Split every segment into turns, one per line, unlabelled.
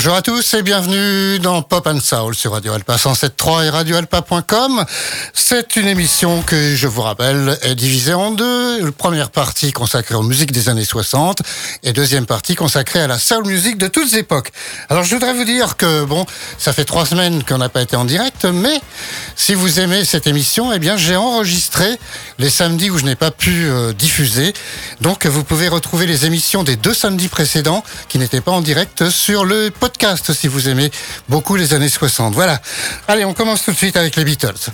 Bonjour à tous et bienvenue dans Pop and Soul sur Radio Alpa 107.3 et radioalpa.com. C'est une émission que, je vous rappelle, est divisée en deux. Première partie consacrée aux musiques des années 60 et deuxième partie consacrée à la soul music de toutes époques. Alors je voudrais vous dire que, bon, ça fait trois semaines qu'on n'a pas été en direct, mais si vous aimez cette émission, eh bien j'ai enregistré les samedis où je n'ai pas pu euh, diffuser. Donc vous pouvez retrouver les émissions des deux samedis précédents qui n'étaient pas en direct sur le podcast si vous aimez beaucoup les années 60. Voilà. Allez, on commence tout de suite avec les Beatles.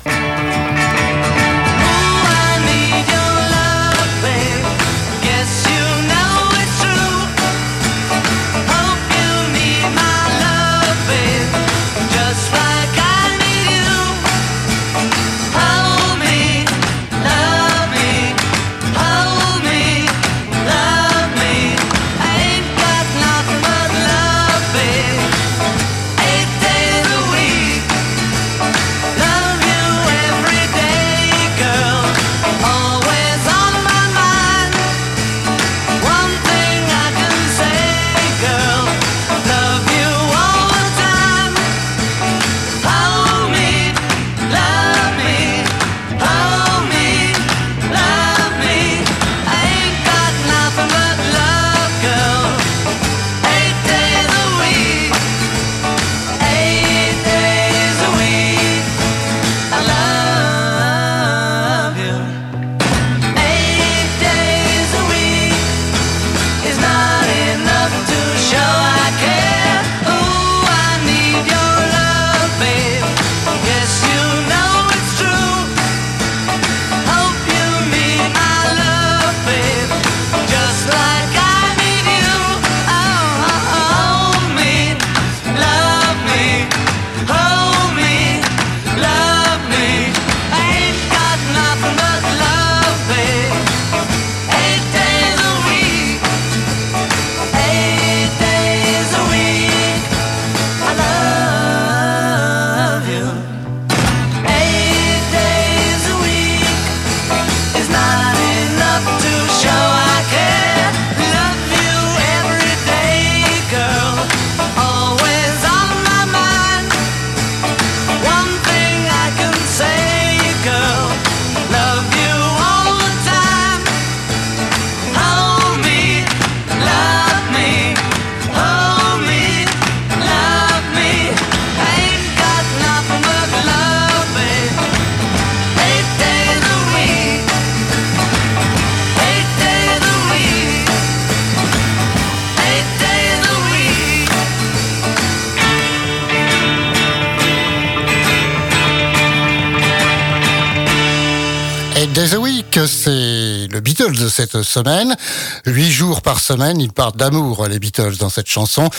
De cette semaine. Huit jours par semaine, ils parlent d'amour, les Beatles, dans cette chanson.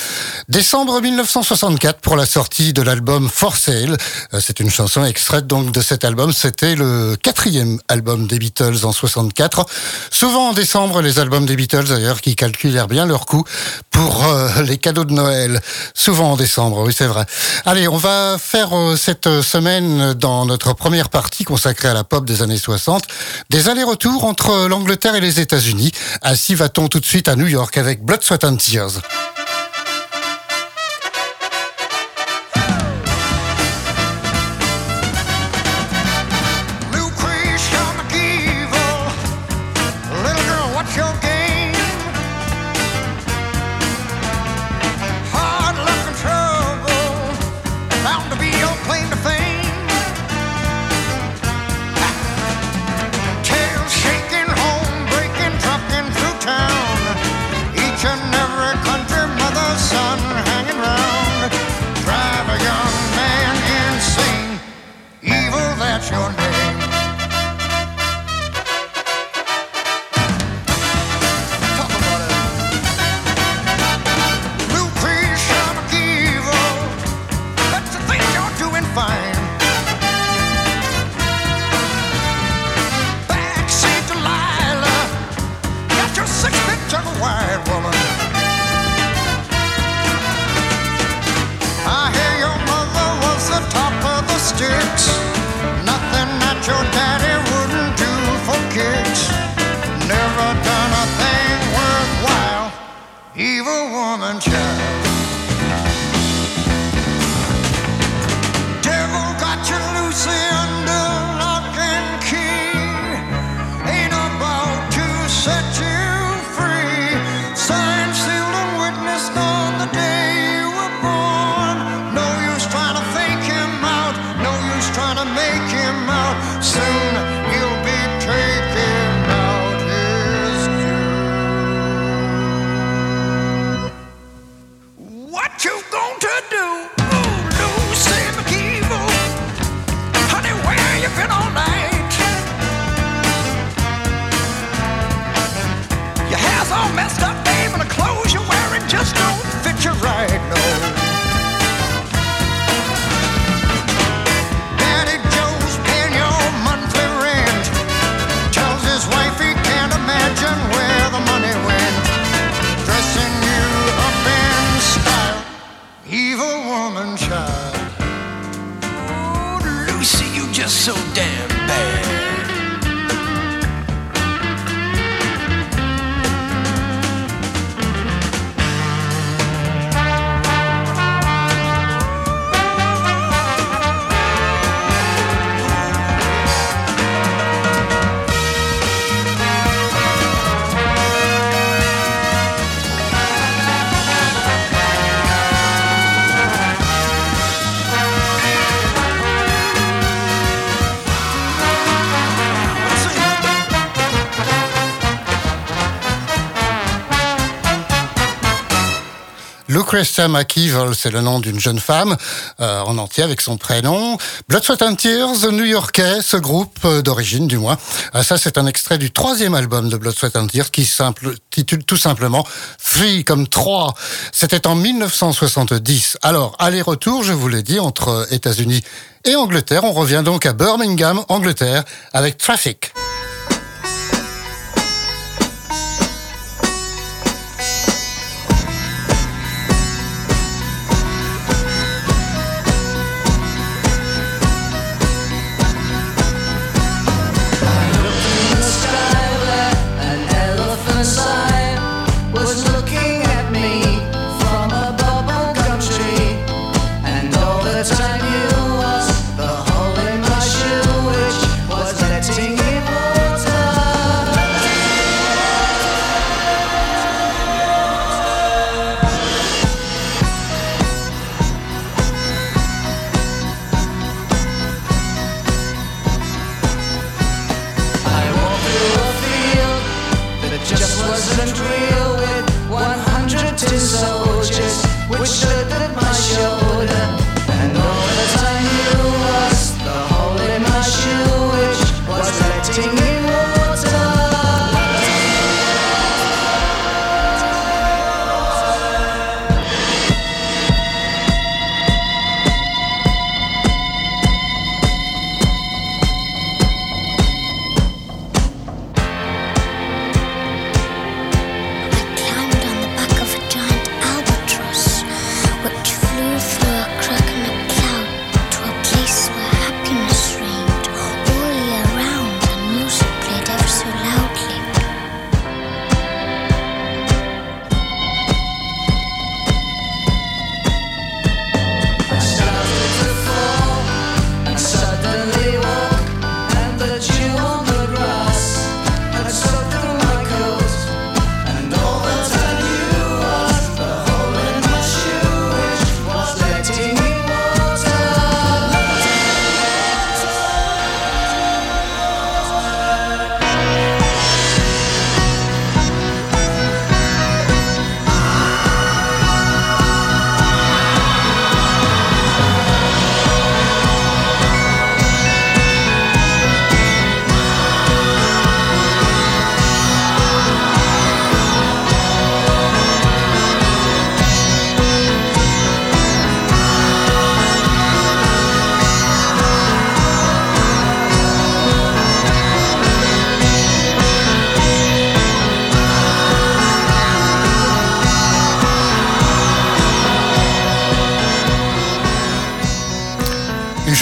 Décembre 1964 pour la sortie de l'album For Sale. Euh, c'est une chanson extraite donc de cet album. C'était le quatrième album des Beatles en 64. Souvent en décembre, les albums des Beatles d'ailleurs qui calculèrent bien leur coût pour euh, les cadeaux de Noël. Souvent en décembre, oui c'est vrai. Allez, on va faire euh, cette semaine dans notre première partie consacrée à la pop des années 60 des allers-retours entre l'Angleterre et les États-Unis. Ainsi va-t-on tout de suite à New York avec Blood, Sweat and Tears. Russian
Lucretia McEvil, c'est le nom d'une jeune femme euh, en entier avec son prénom. Blood, Sweat and Tears, new-yorkais, ce groupe euh, d'origine du moins. Euh, ça, c'est un extrait du troisième album de Blood, Sweat and Tears qui simple, titule tout simplement Three comme trois. C'était en 1970. Alors, aller-retour, je vous l'ai dit, entre États-Unis et Angleterre. On revient donc à Birmingham, Angleterre, avec Traffic.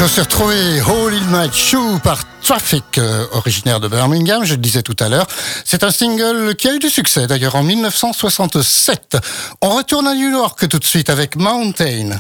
Je suis retrouvé in My Shoe par Traffic, euh, originaire de Birmingham, je le disais tout à l'heure. C'est un single qui a eu du succès d'ailleurs en 1967. On retourne à New York tout de suite avec Mountain.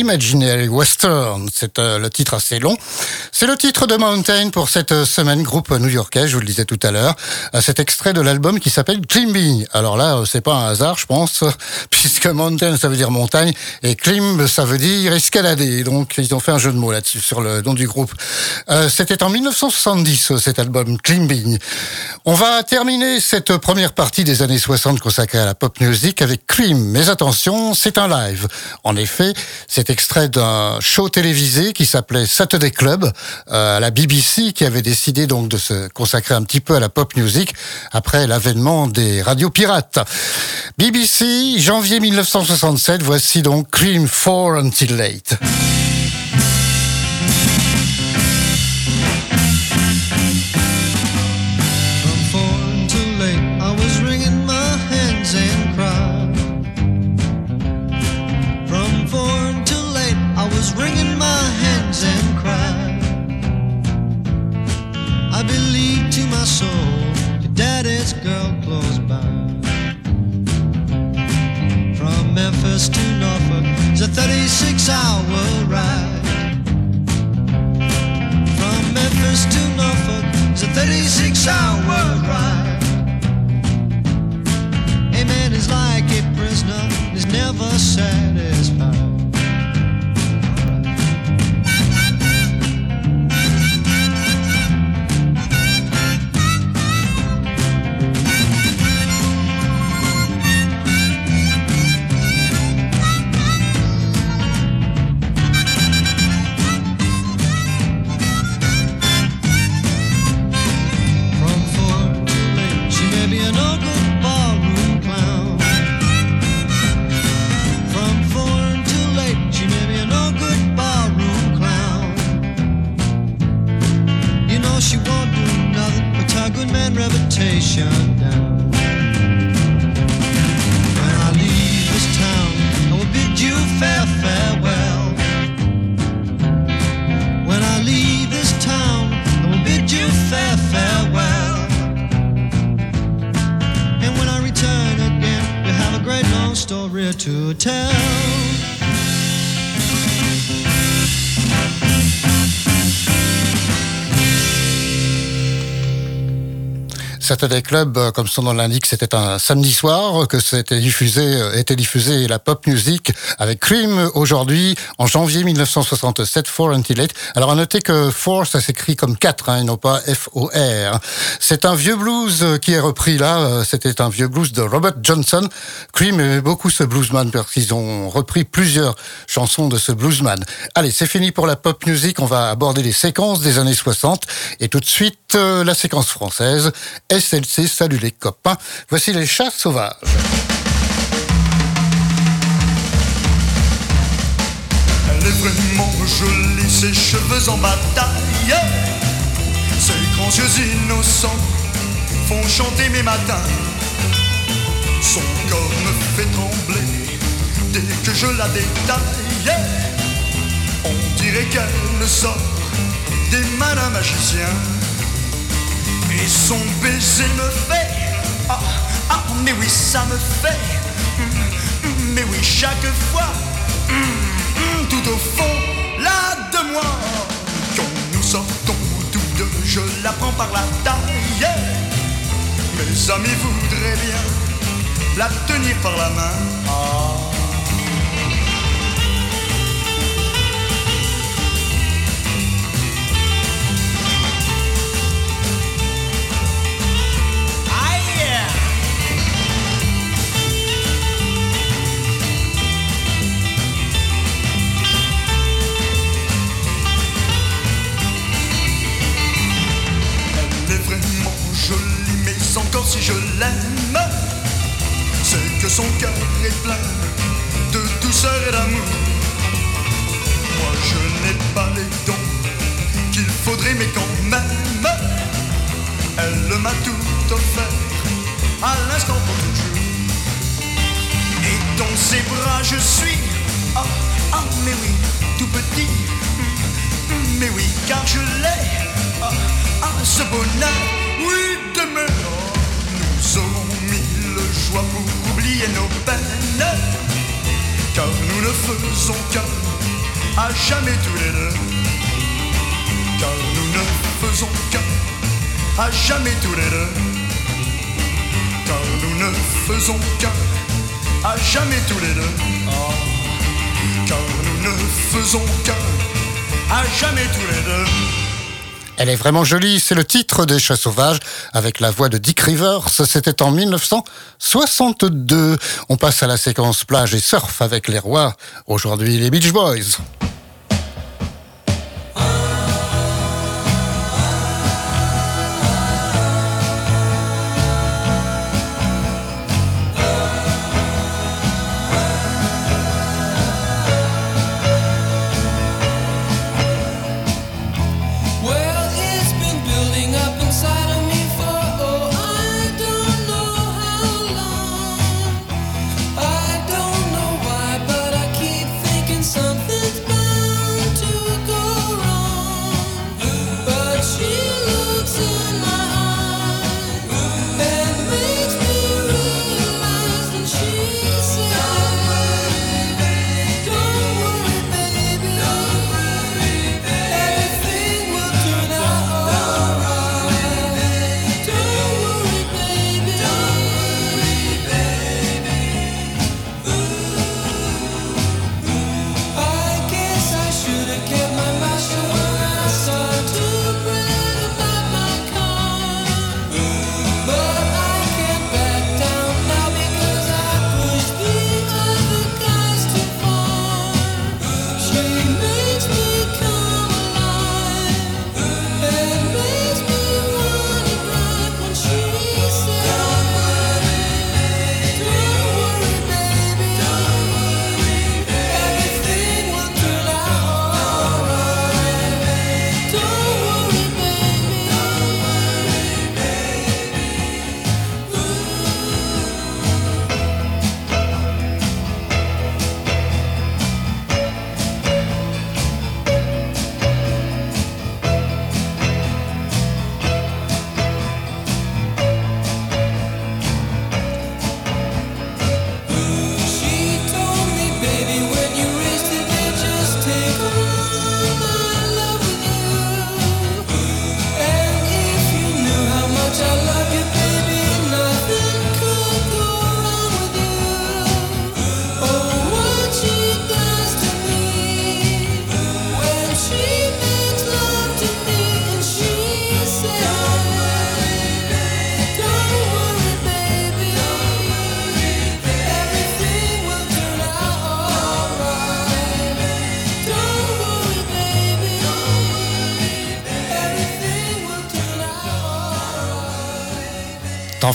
Imaginary Western. C'est euh, le titre assez long. C'est le titre de Mountain pour cette semaine, groupe new-yorkais, je vous le disais tout à l'heure. Euh, cet extrait de l'album qui s'appelle Climbing. Alors là, euh, c'est pas un hasard, je pense, puisque Mountain, ça veut dire montagne, et Climb, ça veut dire escalader. Donc, ils ont fait un jeu de mots là-dessus, sur le nom du groupe. C'était en 1970, cet album Climbing. On va terminer cette première partie des années 60 consacrée à la pop music avec Cream. Mais attention, c'est un live. En effet, extrait d'un show télévisé qui s'appelait Saturday Club euh, à la BBC qui avait décidé donc de se consacrer un petit peu à la pop music après l'avènement des radios pirates. BBC, janvier 1967, voici donc Cream 4 Until Late. to tell. Saturday Club, euh, comme son nom l'indique, c'était un samedi soir que c'était diffusé, euh, était la pop music avec Cream aujourd'hui, en janvier 1967, Four Until Alors à noter que Four, ça s'écrit comme 4, hein, et non pas F-O-R. C'est un vieux blues euh, qui est repris là, c'était un vieux blues de Robert Johnson. Cream aimait beaucoup ce bluesman parce qu'ils ont repris plusieurs chansons de ce bluesman. Allez, c'est fini pour la pop music, on va aborder les séquences des années 60 et tout de suite la séquence française. SLC, salut les copains. Voici les chats sauvages.
Elle est vraiment jolie, ses cheveux en bataille. Ses grands yeux innocents font chanter mes matins. Son corps me fait trembler dès que je la détaille. On dirait qu'elle sort des mains d'un magicien. Et son baiser me fait Ah, ah, mais oui, ça me fait mm, Mais oui, chaque fois mm, Tout au fond, là de moi Quand nous sortons tous deux Je la prends par la taille Mes amis voudraient bien La tenir par la main ah.
Vraiment jolie, c'est le titre des Chats Sauvages avec la voix de Dick Rivers. C'était en 1962. On passe à la séquence plage et surf avec les rois. Aujourd'hui, les Beach Boys.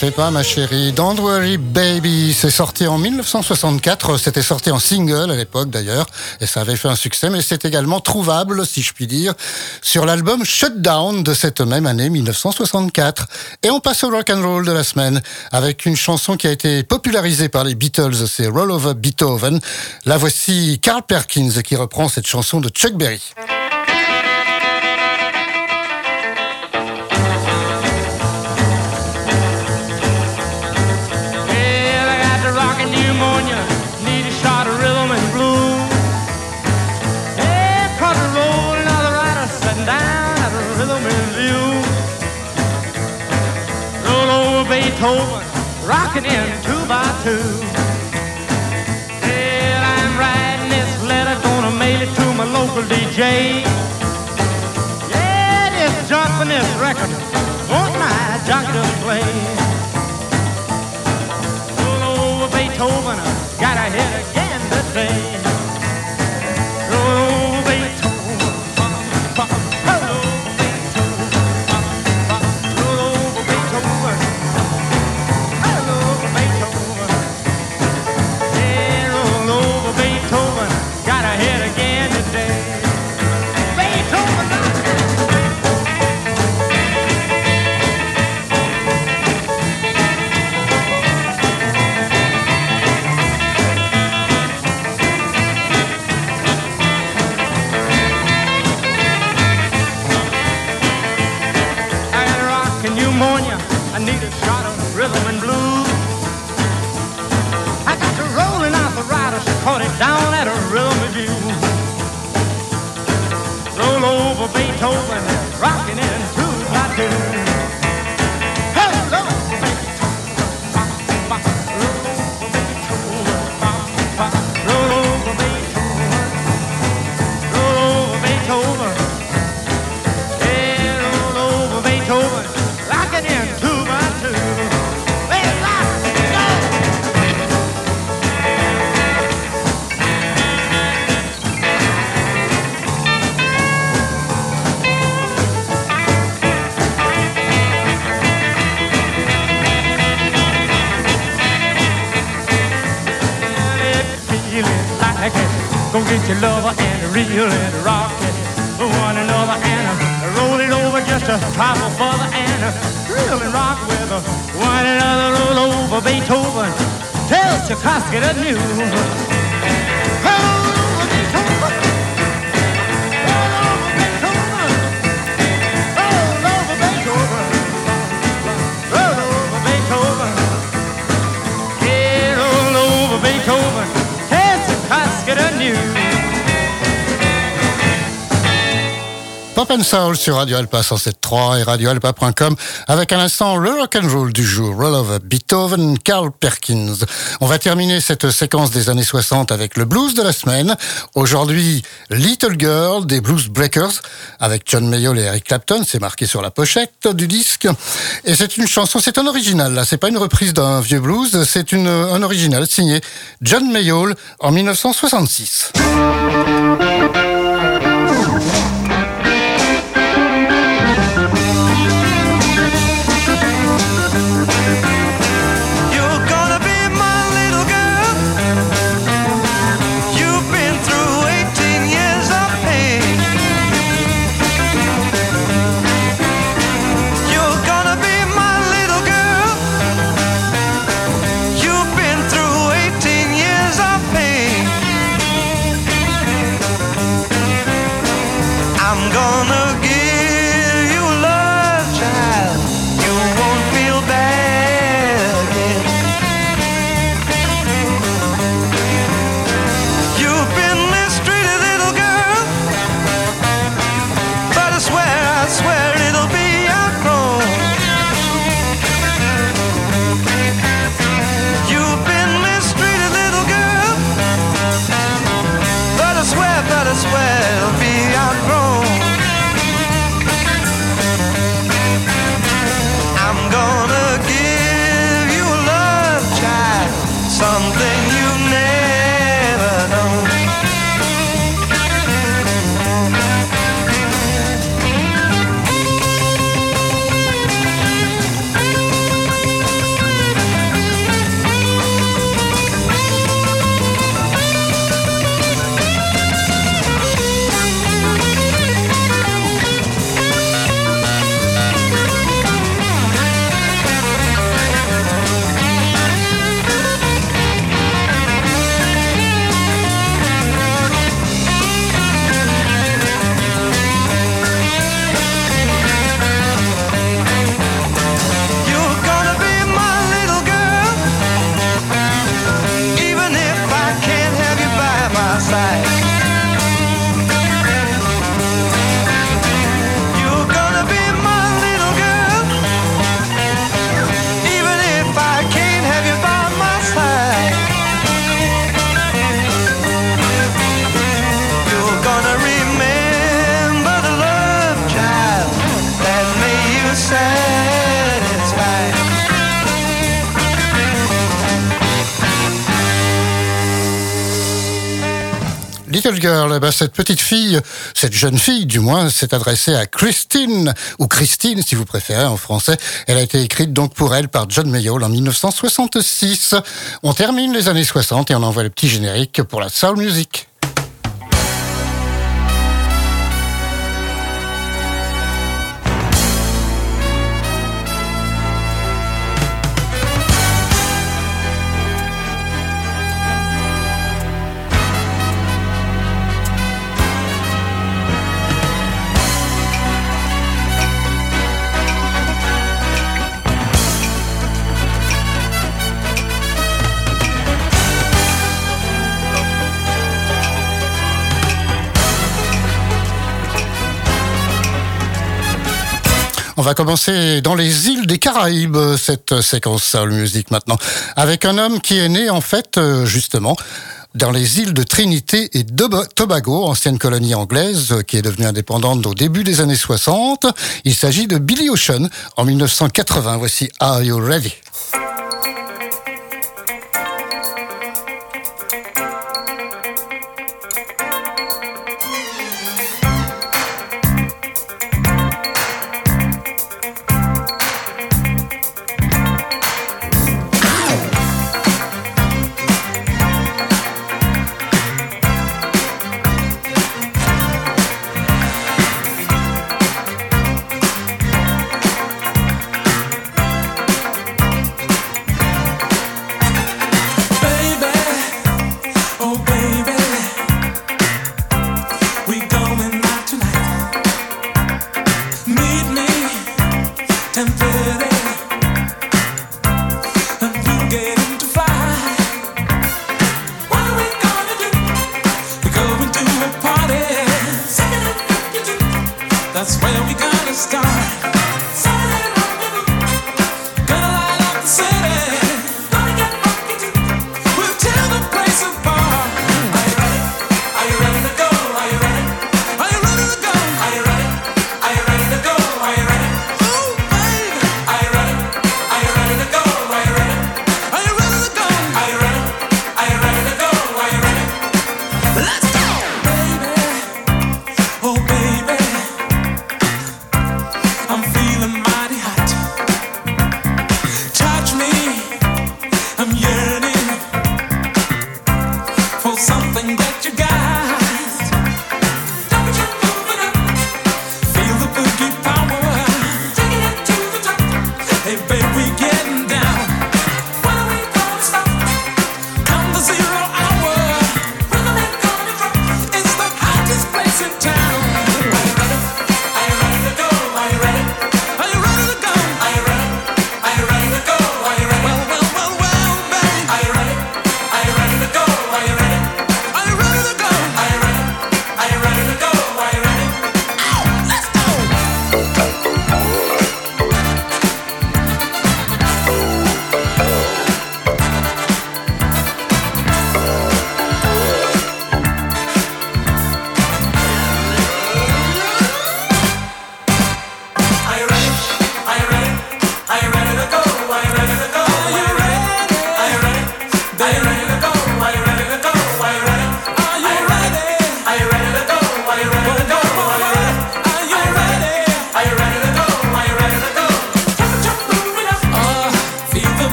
Fais pas, ma chérie. Don't worry, baby. C'est sorti en 1964. C'était sorti en single à l'époque, d'ailleurs. Et ça avait fait un succès, mais c'est également trouvable, si je puis dire, sur l'album Shutdown de cette même année, 1964. Et on passe au rock and roll de la semaine avec une chanson qui a été popularisée par les Beatles. C'est Roll Over Beethoven. La voici Carl Perkins qui reprend cette chanson de Chuck Berry. Beethoven, rocking in two by two. Well, I'm writing this letter, gonna mail it to my local DJ. Go get your lover and reel and rock it. One another and roll it over
just a trifle further and reel and rock with one another. Roll over
Beethoven. Tell Tchaikovsky the news. Hello!
Soul sur Radio Alpa 107.3 et radioalpa.com avec un instant le rock and roll du jour, Roll of Beethoven, Carl Perkins. On va terminer cette séquence des années 60 avec le blues de la semaine. Aujourd'hui, Little Girl des Blues Breakers avec John Mayall et Eric Clapton. C'est marqué sur la pochette du disque. Et c'est une chanson, c'est un original là. C'est pas une reprise d'un vieux blues, c'est une, un original signé John Mayall en 1966. I'm gonna get. Eh ben, cette petite fille, cette jeune fille du moins, s'est adressée à Christine, ou Christine si vous préférez en français. Elle a été écrite donc pour elle par John Mayall en 1966. On termine les années 60 et on envoie le petit générique pour la soul music.
On va commencer dans les îles des Caraïbes, cette séquence soul music maintenant, avec un homme qui est né en fait euh, justement dans les îles de Trinité et Tobago, ancienne colonie anglaise qui est devenue indépendante au début des années 60. Il s'agit de Billy Ocean en 1980. Voici Are You Ready?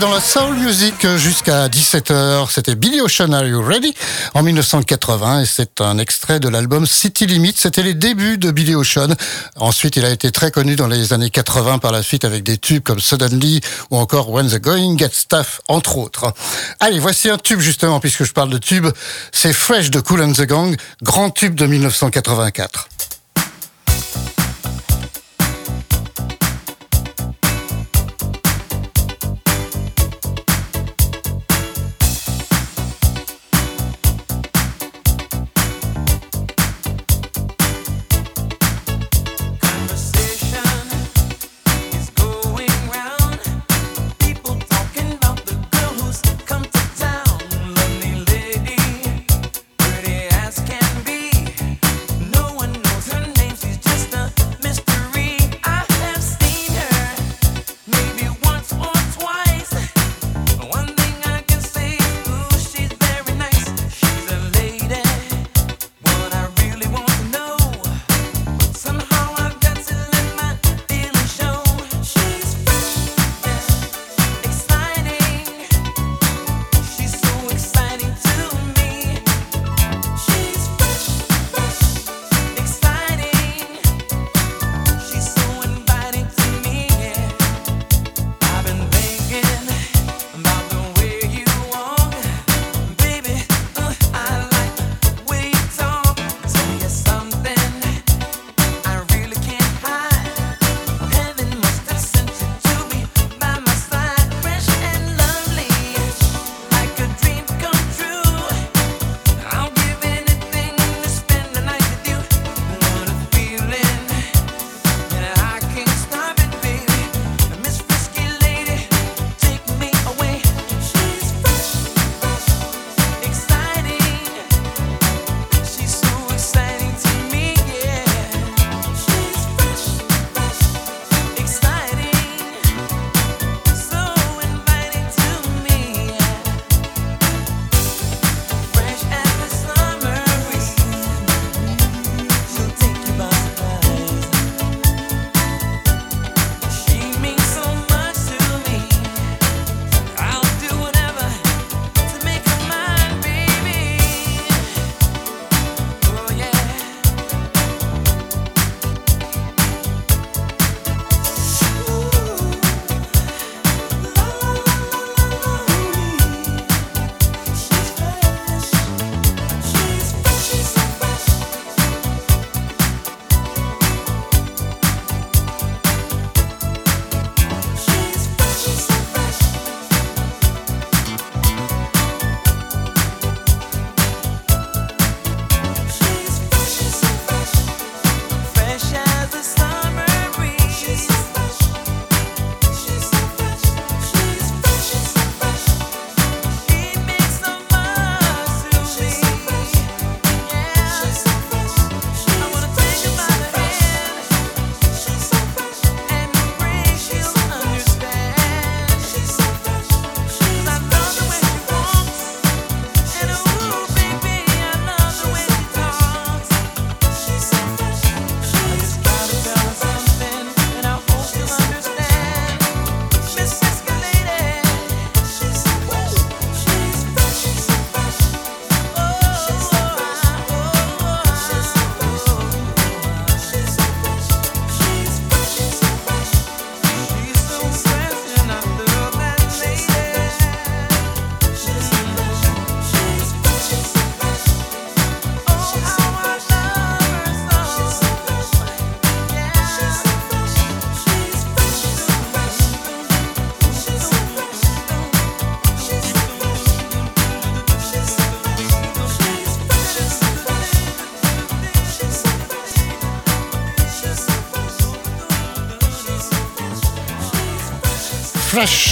Dans la soul music jusqu'à 17h. C'était Billy Ocean, Are You Ready? En 1980 et c'est un extrait de l'album City Limit. C'était les débuts de Billy Ocean. Ensuite, il a été très connu dans les années 80 par la suite avec des tubes comme Suddenly ou encore When the Going Gets Tough, entre autres. Allez, voici un tube justement puisque je parle de tube. C'est Fresh de Cool and the Gang, grand tube de 1984.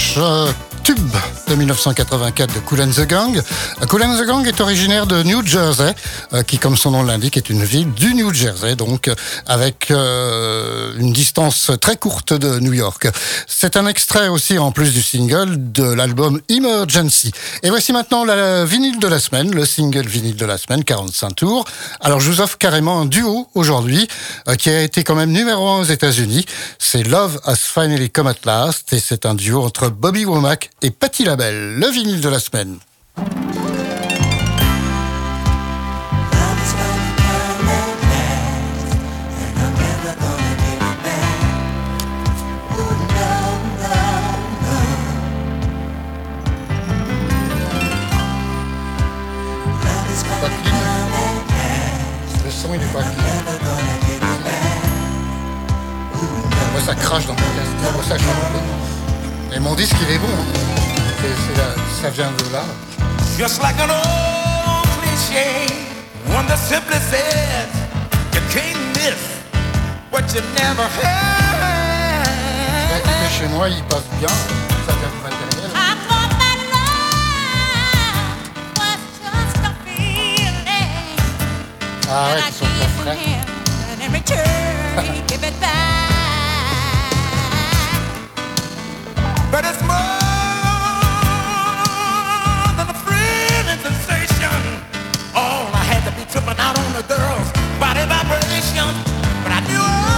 Fresh euh, Tube de 1984 de Cool and the Gang. Cool and the Gang est originaire de New Jersey, euh, qui, comme son nom l'indique, est une ville du New Jersey, donc euh, avec euh, une distance très courte de New York. C'est un extrait aussi, en plus du single, de l'album Emergency. Et voici maintenant la vinyle de la semaine, le single vinyle de la semaine, 45 tours. Alors je vous offre carrément un duo aujourd'hui, qui a été quand même numéro un aux États-Unis. C'est Love Has Finally Come At Last, et c'est un duo entre Bobby Womack et Patti LaBelle, le vinyle de la semaine. Le son est pas. Moi ça crache dans mon casque. Moi ça chante. Et mon disque il est bon. Hein. C'est- c'est ça vient de là.
Just like an old cliche, one that simply says you can't miss what you never had.
Écoutez, chez moi il passe bien. Ça vient du matériel.
I thought that love was just a feeling.
Ah ouais,
And I
ils sont
gave
pas
from him, and in return he give it back.
But it's more tripping out on the girl's body vibration. But I knew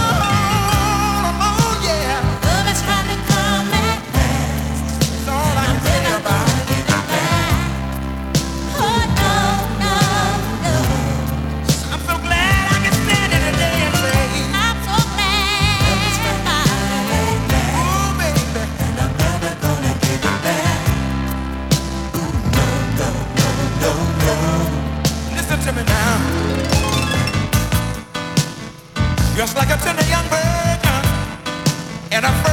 like a tender young virgin in a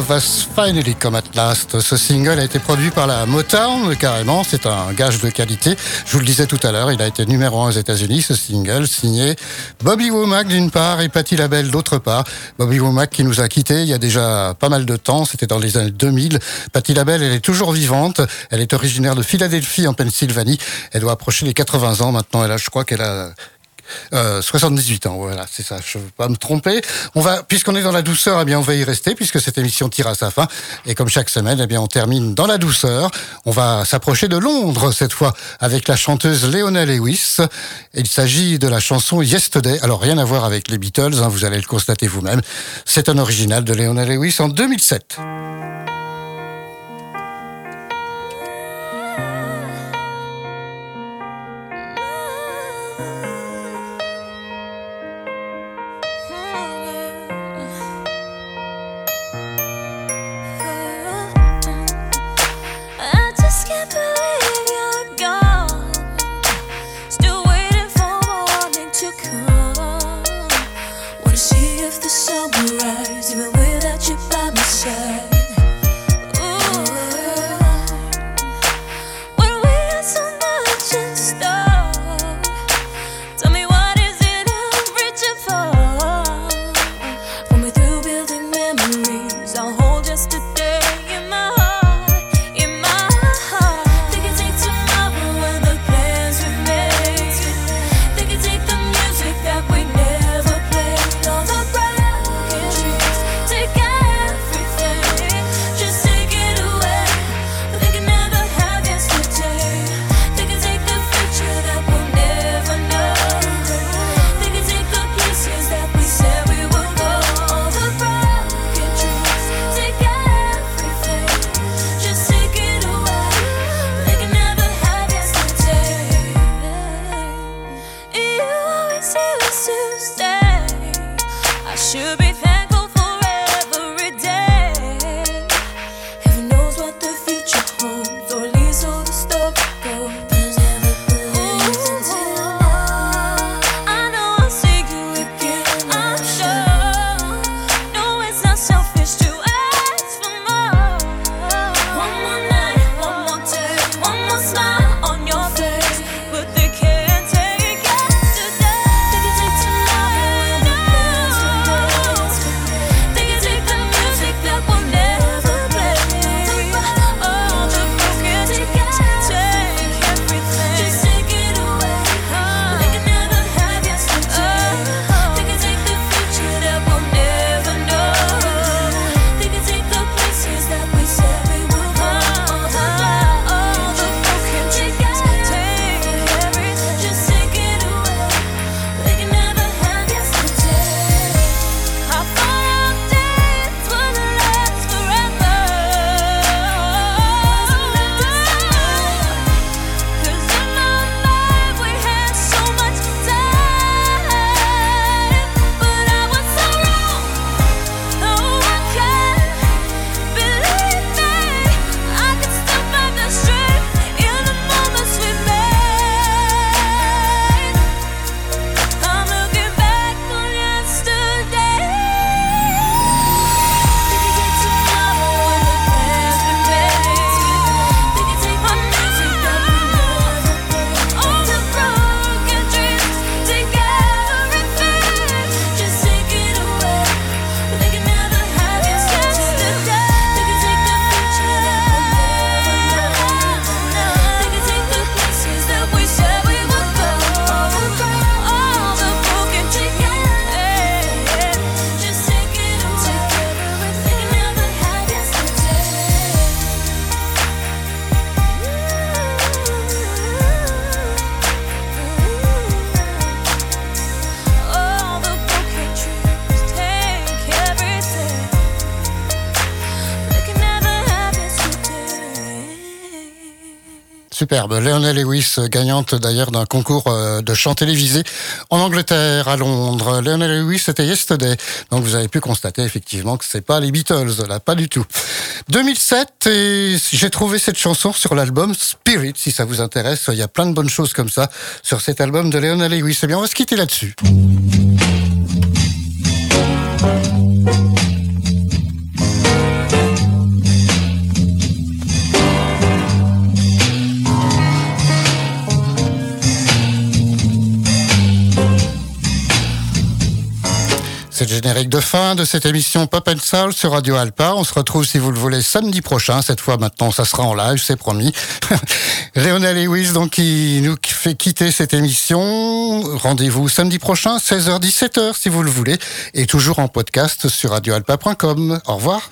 Love
Finally Come at Last. Ce single a été produit par la Motown, carrément. C'est un gage de qualité. Je vous le disais tout à l'heure, il a été numéro un aux États-Unis, ce single, signé Bobby Womack d'une part et Patti LaBelle d'autre part. Bobby Womack qui nous a quittés il y a déjà pas mal de temps. C'était dans les années 2000. Patti LaBelle, elle est toujours vivante. Elle est originaire de Philadelphie, en Pennsylvanie. Elle doit approcher les 80 ans maintenant. Elle a, je crois qu'elle a euh, 78 ans, voilà, c'est ça, je ne veux pas me tromper. On va, puisqu'on est dans la douceur, eh bien, on va y rester, puisque cette émission tire à sa fin. Et comme chaque semaine, eh bien, on termine dans la douceur. On va s'approcher de Londres, cette fois, avec la chanteuse Leona Lewis. Il s'agit de la chanson Yesterday. Alors, rien à voir avec les Beatles, hein, vous allez le constater vous-même. C'est un original de Leona Lewis en 2007. Superbe. Leonel Lewis, gagnante d'ailleurs d'un concours euh, de chant télévisé en Angleterre, à Londres. Leonel Lewis, c'était Yesterday. Donc vous avez pu constater effectivement que c'est pas les Beatles, là, pas du tout. 2007, et j'ai trouvé cette chanson sur l'album Spirit, si ça vous intéresse. Il y a plein de bonnes choses comme ça sur cet album de Leonel Lewis. Eh bien, on va se quitter là-dessus. Générique de fin de cette émission Pop and Soul sur Radio Alpa. On se retrouve, si vous le voulez, samedi prochain. Cette fois, maintenant, ça sera en live, c'est promis. Léonel Lewis, donc, qui nous fait quitter cette émission. Rendez-vous samedi prochain, 16h-17h, si vous le voulez. Et toujours en podcast sur radioalpa.com. Au revoir.